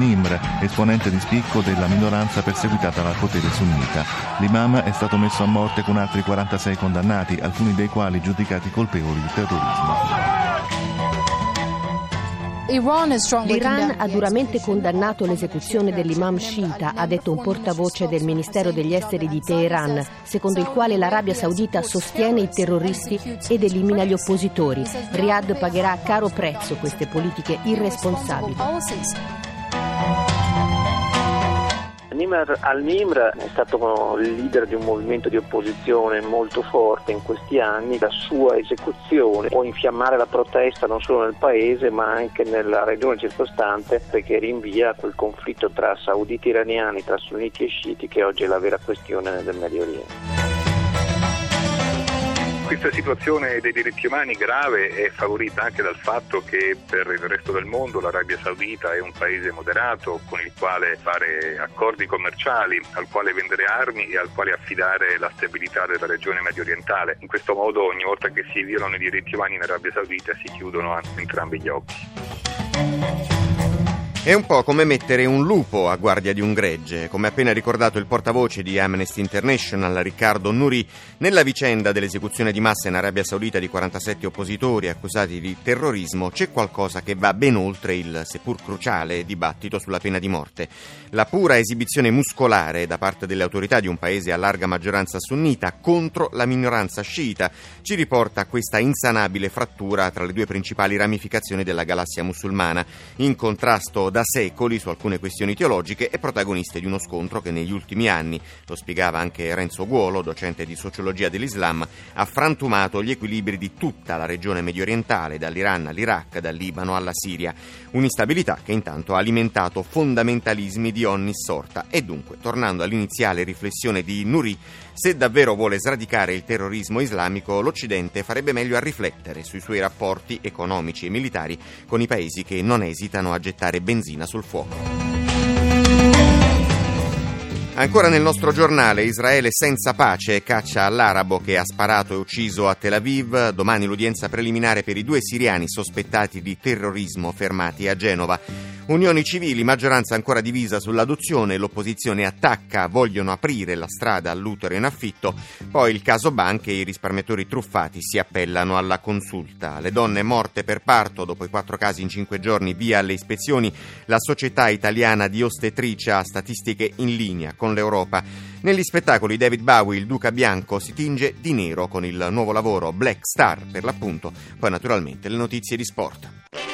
al-Nimr, esponente di spicco della minoranza perseguitata dal potere sunnita. L'imam è stato messo a morte con altri 46 condannati, alcuni dei quali giudicati colpevoli di terrorismo. L'Iran ha duramente condannato l'esecuzione dell'imam sciita, ha detto un portavoce del Ministero degli Esteri di Teheran, secondo il quale l'Arabia Saudita sostiene i terroristi ed elimina gli oppositori. Riyadh pagherà a caro prezzo queste politiche irresponsabili. Nimr al-Nimr è stato il leader di un movimento di opposizione molto forte in questi anni, la sua esecuzione può infiammare la protesta non solo nel paese ma anche nella regione circostante perché rinvia quel conflitto tra sauditi iraniani, tra sunniti e sciiti che oggi è la vera questione del Medio Oriente. Questa situazione dei diritti umani grave è favorita anche dal fatto che per il resto del mondo l'Arabia Saudita è un paese moderato con il quale fare accordi commerciali, al quale vendere armi e al quale affidare la stabilità della regione medio orientale. In questo modo ogni volta che si violano i diritti umani in Arabia Saudita si chiudono entrambi gli occhi. È un po' come mettere un lupo a guardia di un gregge, come appena ricordato il portavoce di Amnesty International, Riccardo Nuri, nella vicenda dell'esecuzione di massa in Arabia Saudita di 47 oppositori accusati di terrorismo c'è qualcosa che va ben oltre il seppur cruciale dibattito sulla pena di morte. La pura esibizione muscolare da parte delle autorità di un paese a larga maggioranza sunnita contro la minoranza sciita ci riporta a questa insanabile frattura tra le due principali ramificazioni della galassia musulmana, in contrasto da secoli su alcune questioni teologiche e protagoniste di uno scontro che negli ultimi anni, lo spiegava anche Renzo Guolo, docente di sociologia dell'Islam, ha frantumato gli equilibri di tutta la regione medio orientale, dall'Iran all'Iraq, dal Libano alla Siria. Un'instabilità che intanto ha alimentato fondamentalismi di ogni sorta e dunque, tornando all'iniziale riflessione di Nuri, se davvero vuole sradicare il terrorismo islamico, l'Occidente farebbe meglio a riflettere sui suoi rapporti economici e militari con i paesi che non esitano a gettare benzina sul fuoco. Ancora nel nostro giornale, Israele senza pace caccia all'arabo che ha sparato e ucciso a Tel Aviv. Domani l'udienza preliminare per i due siriani sospettati di terrorismo fermati a Genova. Unioni civili, maggioranza ancora divisa sull'adozione, l'opposizione attacca, vogliono aprire la strada all'utero in affitto, poi il caso banche e i risparmiatori truffati si appellano alla consulta. Le donne morte per parto dopo i quattro casi in cinque giorni via alle ispezioni, la società italiana di ostetricia ha statistiche in linea con l'Europa. Negli spettacoli David Bowie, il Duca Bianco, si tinge di nero con il nuovo lavoro Black Star per l'appunto, poi naturalmente le notizie di sport.